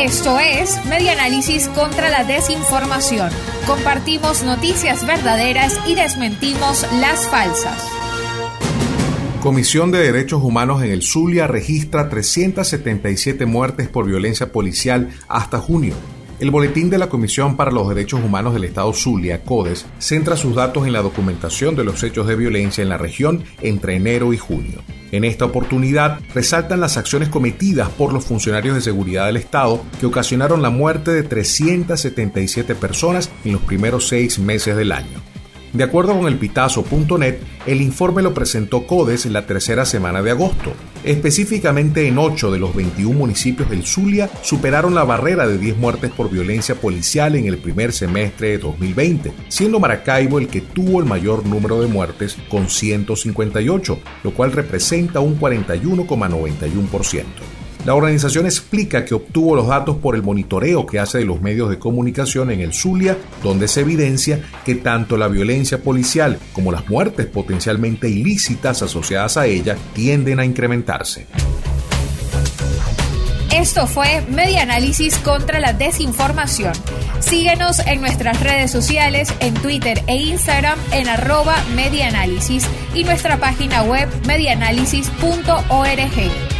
Esto es Medianálisis contra la desinformación. Compartimos noticias verdaderas y desmentimos las falsas. Comisión de Derechos Humanos en el Zulia registra 377 muertes por violencia policial hasta junio. El boletín de la Comisión para los Derechos Humanos del Estado Zulia, CODES, centra sus datos en la documentación de los hechos de violencia en la región entre enero y junio. En esta oportunidad resaltan las acciones cometidas por los funcionarios de seguridad del Estado que ocasionaron la muerte de 377 personas en los primeros seis meses del año. De acuerdo con el pitazo.net, el informe lo presentó CODES en la tercera semana de agosto. Específicamente en 8 de los 21 municipios del Zulia superaron la barrera de 10 muertes por violencia policial en el primer semestre de 2020, siendo Maracaibo el que tuvo el mayor número de muertes con 158, lo cual representa un 41,91%. La organización explica que obtuvo los datos por el monitoreo que hace de los medios de comunicación en el Zulia, donde se evidencia que tanto la violencia policial como las muertes potencialmente ilícitas asociadas a ella tienden a incrementarse. Esto fue Media Análisis contra la Desinformación. Síguenos en nuestras redes sociales, en Twitter e Instagram en arroba medianálisis y nuestra página web medianálisis.org.